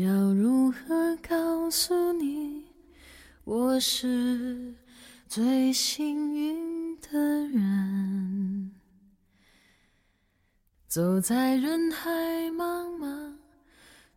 要如何告诉你，我是最幸运的人？走在人海茫茫，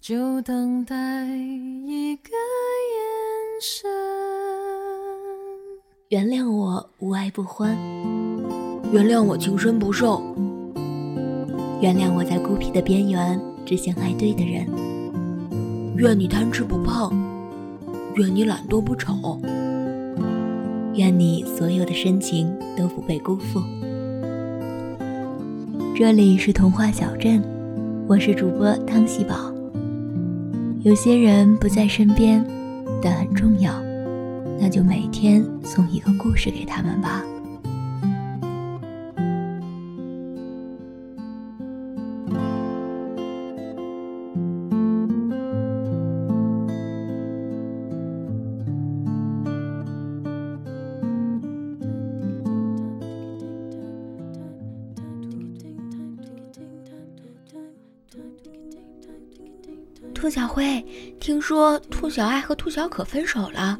就等待一个眼神。原谅我无爱不欢，原谅我情深不寿，原谅我在孤僻的边缘只想爱对的人。愿你贪吃不胖，愿你懒惰不丑，愿你所有的深情都不被辜负。这里是童话小镇，我是主播汤喜宝。有些人不在身边，但很重要，那就每天送一个故事给他们吧。兔小慧，听说兔小爱和兔小可分手了，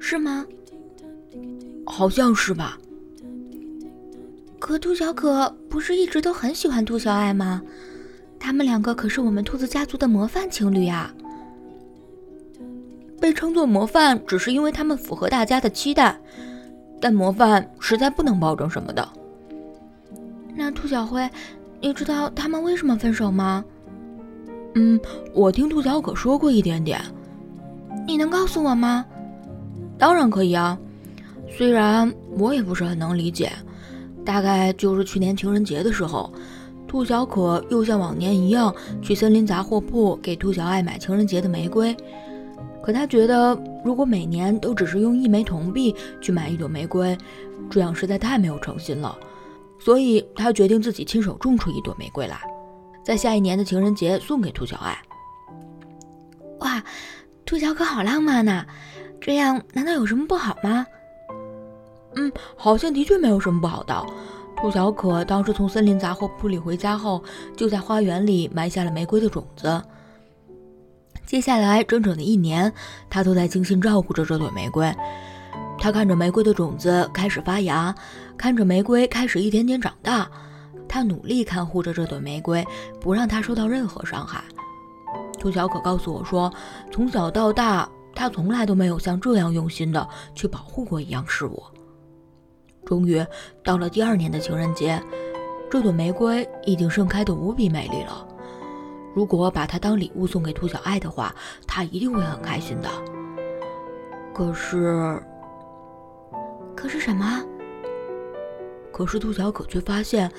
是吗？好像是吧。可兔小可不是一直都很喜欢兔小爱吗？他们两个可是我们兔子家族的模范情侣啊！被称作模范，只是因为他们符合大家的期待，但模范实在不能保证什么的。那兔小慧，你知道他们为什么分手吗？嗯，我听兔小可说过一点点，你能告诉我吗？当然可以啊，虽然我也不是很能理解。大概就是去年情人节的时候，兔小可又像往年一样去森林杂货铺给兔小爱买情人节的玫瑰。可他觉得，如果每年都只是用一枚铜币去买一朵玫瑰，这样实在太没有诚心了，所以他决定自己亲手种出一朵玫瑰来。在下一年的情人节送给兔小爱。哇，兔小可好浪漫呐！这样难道有什么不好吗？嗯，好像的确没有什么不好的。兔小可当时从森林杂货铺里回家后，就在花园里埋下了玫瑰的种子。接下来整整的一年，他都在精心照顾着这朵玫瑰。他看着玫瑰的种子开始发芽，看着玫瑰开始一点点长大。他努力看护着这朵玫瑰，不让它受到任何伤害。兔小可告诉我说，从小到大，他从来都没有像这样用心的去保护过一样事物。终于到了第二年的情人节，这朵玫瑰已经盛开得无比美丽了。如果把它当礼物送给兔小爱的话，他一定会很开心的。可是，可是什么？可是兔小可却发现。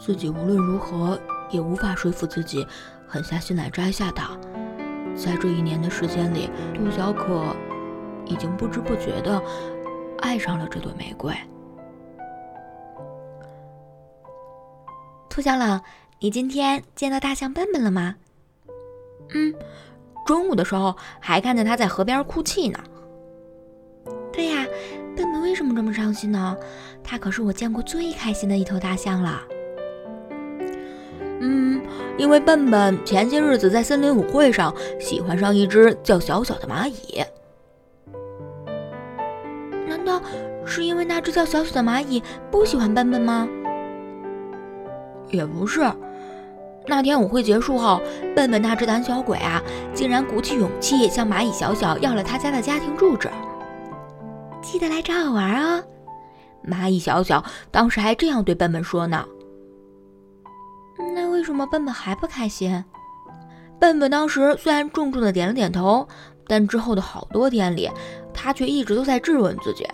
自己无论如何也无法说服自己狠下心来摘下它。在这一年的时间里，兔小可已经不知不觉地爱上了这朵玫瑰。兔小冷，你今天见到大象笨笨了吗？嗯，中午的时候还看见他在河边哭泣呢。对呀，笨笨为什么这么伤心呢？它可是我见过最开心的一头大象了。因为笨笨前些日子在森林舞会上喜欢上一只叫小小的蚂蚁。难道是因为那只叫小小的蚂蚁不喜欢笨笨吗？也不是，那天舞会结束后，笨笨那只胆小鬼啊，竟然鼓起勇气向蚂蚁小小要了他家的家庭住址。记得来找我玩哦。蚂蚁小小当时还这样对笨笨说呢。为什么笨笨还不开心？笨笨当时虽然重重的点了点头，但之后的好多天里，他却一直都在质问自己：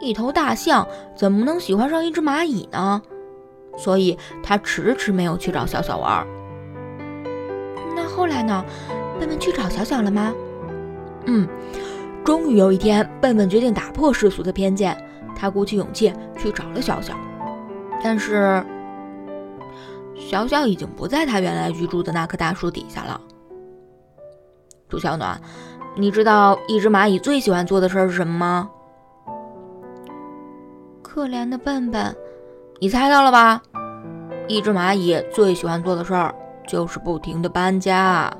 一头大象怎么能喜欢上一只蚂蚁呢？所以他迟迟没有去找小小玩。那后来呢？笨笨去找小小了吗？嗯，终于有一天，笨笨决定打破世俗的偏见，他鼓起勇气去找了小小，但是。小小已经不在他原来居住的那棵大树底下了。朱小暖，你知道一只蚂蚁最喜欢做的事儿是什么吗？可怜的笨笨，你猜到了吧？一只蚂蚁最喜欢做的事儿就是不停的搬家。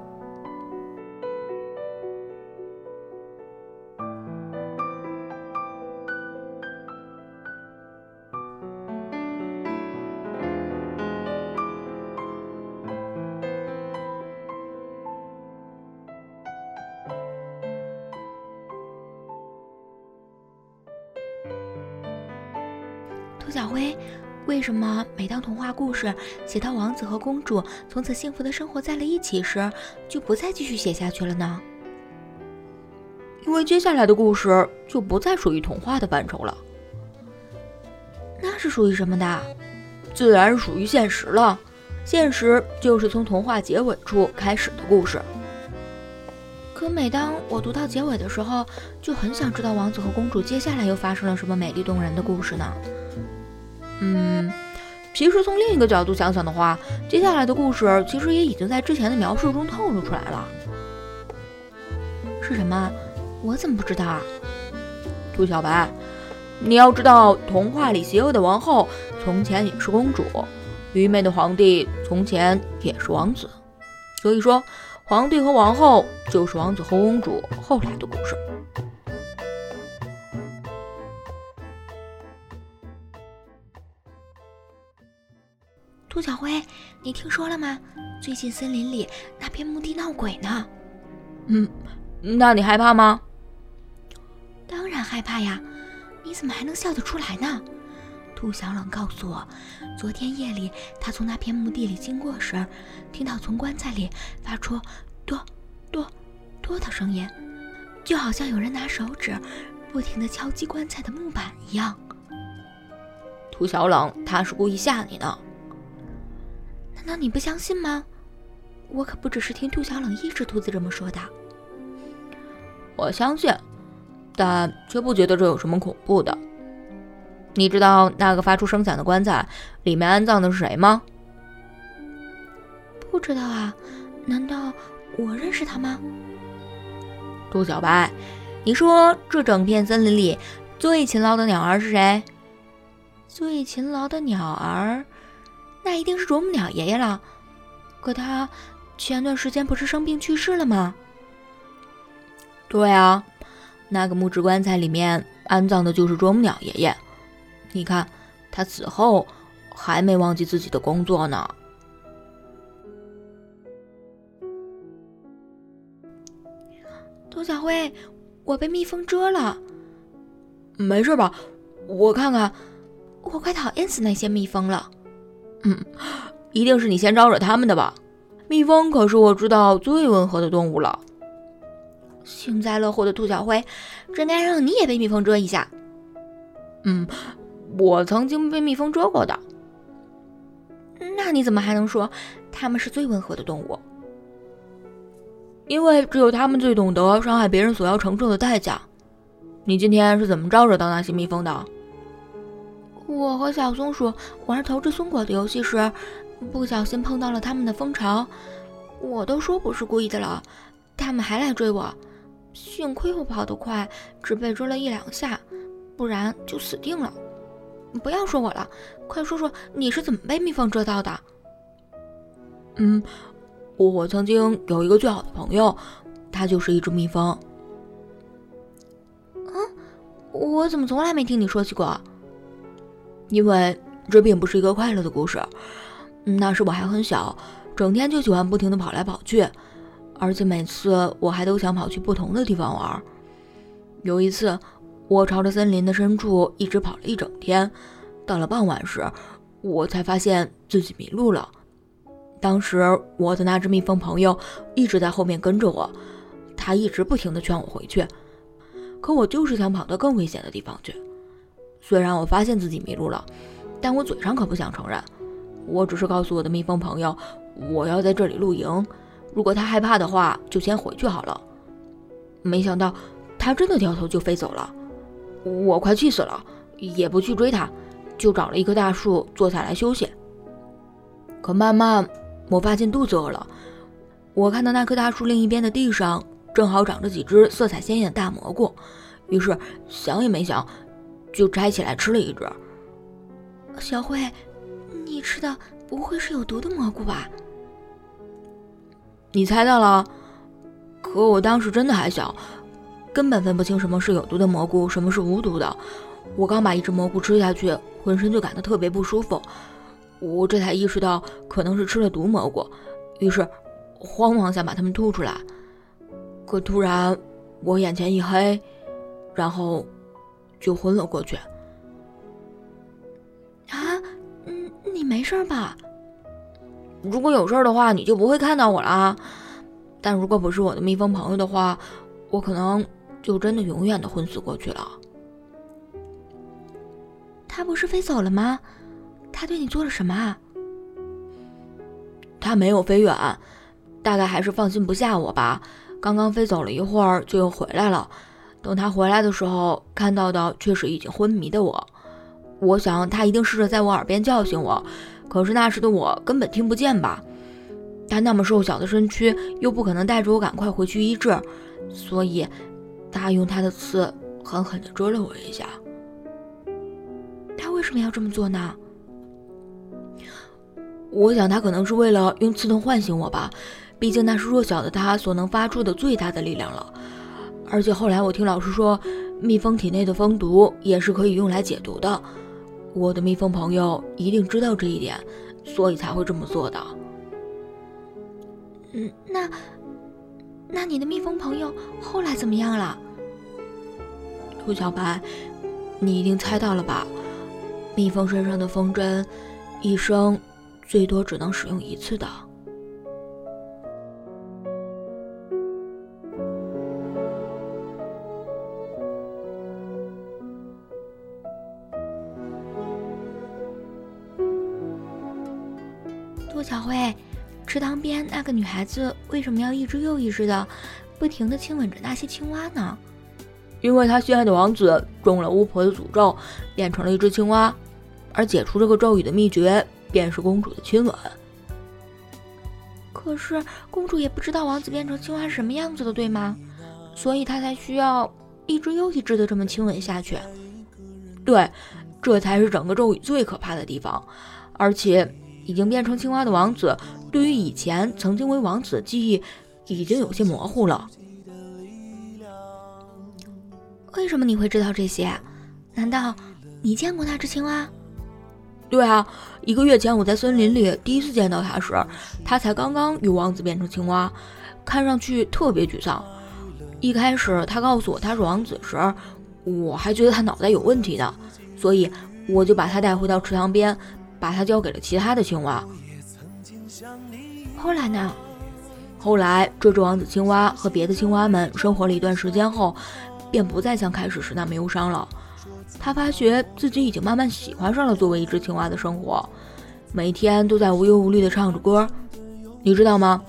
小辉，为什么每当童话故事写到王子和公主从此幸福的生活在了一起时，就不再继续写下去了呢？因为接下来的故事就不再属于童话的范畴了。那是属于什么的？自然属于现实了。现实就是从童话结尾处开始的故事。可每当我读到结尾的时候，就很想知道王子和公主接下来又发生了什么美丽动人的故事呢？嗯，其实从另一个角度想想的话，接下来的故事其实也已经在之前的描述中透露出来了。是什么？我怎么不知道啊？兔小白，你要知道，童话里邪恶的王后从前也是公主，愚昧的皇帝从前也是王子。所以说。皇帝和王后就是王子和公主后来的故事。兔小灰，你听说了吗？最近森林里那片墓地闹鬼呢。嗯，那你害怕吗？当然害怕呀！你怎么还能笑得出来呢？兔小冷告诉我，昨天夜里他从那片墓地里经过时，听到从棺材里发出“哆哆哆”的声音，就好像有人拿手指不停地敲击棺材的木板一样。兔小冷他是故意吓你呢？难道你不相信吗？我可不只是听兔小冷一只兔子这么说的。我相信，但却不觉得这有什么恐怖的。你知道那个发出声响的棺材里面安葬的是谁吗？不知道啊，难道我认识他吗？杜小白，你说这整片森林里最勤劳的鸟儿是谁？最勤劳的鸟儿，那一定是啄木鸟爷爷了。可他前段时间不是生病去世了吗？对啊，那个木质棺材里面安葬的就是啄木鸟爷爷。你看，他死后还没忘记自己的工作呢。兔小辉，我被蜜蜂蛰了，没事吧？我看看，我快讨厌死那些蜜蜂了。嗯，一定是你先招惹他们的吧？蜜蜂可是我知道最温和的动物了。幸灾乐祸的兔小灰，真该让你也被蜜蜂蛰一下。嗯。我曾经被蜜蜂蛰过的，那你怎么还能说它们是最温和的动物？因为只有它们最懂得伤害别人所要承受的代价。你今天是怎么招惹到那些蜜蜂的？我和小松鼠玩投掷松果的游戏时，不小心碰到了它们的蜂巢。我都说不是故意的了，它们还来追我。幸亏我跑得快，只被蛰了一两下，不然就死定了。不要说我了，快说说你是怎么被蜜蜂蛰到的？嗯，我曾经有一个最好的朋友，他就是一只蜜蜂。嗯，我怎么从来没听你说起过？因为这并不是一个快乐的故事。那时我还很小，整天就喜欢不停的跑来跑去，而且每次我还都想跑去不同的地方玩。有一次。我朝着森林的深处一直跑了一整天，到了傍晚时，我才发现自己迷路了。当时我的那只蜜蜂朋友一直在后面跟着我，他一直不停地劝我回去，可我就是想跑到更危险的地方去。虽然我发现自己迷路了，但我嘴上可不想承认。我只是告诉我的蜜蜂朋友，我要在这里露营，如果他害怕的话，就先回去好了。没想到他真的掉头就飞走了。我快气死了，也不去追他，就找了一棵大树坐下来休息。可慢慢，我发现肚子饿了。我看到那棵大树另一边的地上正好长着几只色彩鲜艳的大蘑菇，于是想也没想，就摘起来吃了一只。小慧，你吃的不会是有毒的蘑菇吧？你猜到了，可我当时真的还小。根本分不清什么是有毒的蘑菇，什么是无毒的。我刚把一只蘑菇吃下去，浑身就感到特别不舒服。我这才意识到可能是吃了毒蘑菇，于是慌忙想把它们吐出来。可突然我眼前一黑，然后就昏了过去。啊，嗯，你没事吧？如果有事的话，你就不会看到我了。但如果不是我的蜜蜂朋友的话，我可能就真的永远的昏死过去了。他不是飞走了吗？他对你做了什么啊？他没有飞远，大概还是放心不下我吧。刚刚飞走了一会儿，就又回来了。等他回来的时候，看到的却是已经昏迷的我。我想他一定试着在我耳边叫醒我，可是那时的我根本听不见吧。他那么瘦小的身躯，又不可能带着我赶快回去医治，所以他用他的刺狠狠地蛰了我一下。他为什么要这么做呢？我想他可能是为了用刺痛唤醒我吧，毕竟那是弱小的他所能发出的最大的力量了。而且后来我听老师说，蜜蜂体内的蜂毒也是可以用来解毒的。我的蜜蜂朋友一定知道这一点，所以才会这么做的。嗯，那那你的蜜蜂朋友后来怎么样了？兔小白，你一定猜到了吧？蜜蜂身上的蜂针，一生最多只能使用一次的。那个女孩子为什么要一只又一只的，不停的亲吻着那些青蛙呢？因为她心爱的王子中了巫婆的诅咒，变成了一只青蛙。而解除这个咒语的秘诀，便是公主的亲吻。可是公主也不知道王子变成青蛙是什么样子的，对吗？所以她才需要一只又一只的这么亲吻下去。对，这才是整个咒语最可怕的地方。而且，已经变成青蛙的王子，对于以前曾经为王子的记忆，已经有些模糊了。为什么你会知道这些？难道你见过那只青蛙？对啊，一个月前我在森林里第一次见到它时，它才刚刚由王子变成青蛙，看上去特别沮丧。一开始他告诉我他是王子时，我还觉得他脑袋有问题呢，所以我就把他带回到池塘边，把他交给了其他的青蛙。后来呢？后来这只王子青蛙和别的青蛙们生活了一段时间后，便不再像开始时那么忧伤了。他发觉自己已经慢慢喜欢上了作为一只青蛙的生活，每天都在无忧无虑地唱着歌。你知道吗？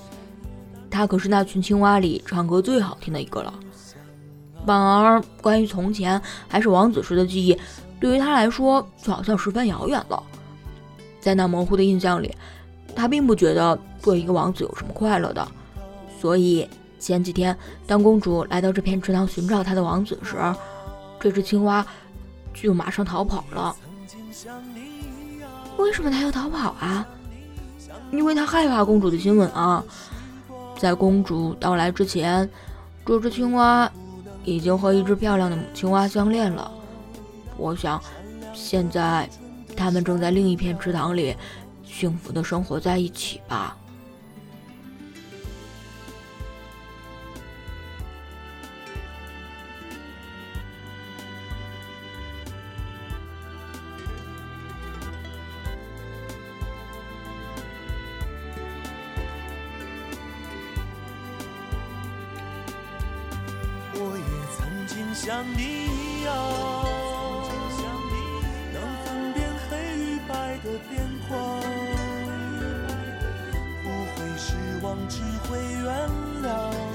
他可是那群青蛙里唱歌最好听的一个了。反而，关于从前还是王子时的记忆，对于他来说就好像十分遥远了。在那模糊的印象里，他并不觉得做一个王子有什么快乐的。所以前几天，当公主来到这片池塘寻找她的王子时，这只青蛙。就马上逃跑了。为什么他要逃跑啊？因为他害怕公主的亲吻啊！在公主到来之前，这只青蛙已经和一只漂亮的母青蛙相恋了。我想，现在他们正在另一片池塘里幸福的生活在一起吧。我也曾经像你一样，能分辨黑与白的变只会原谅，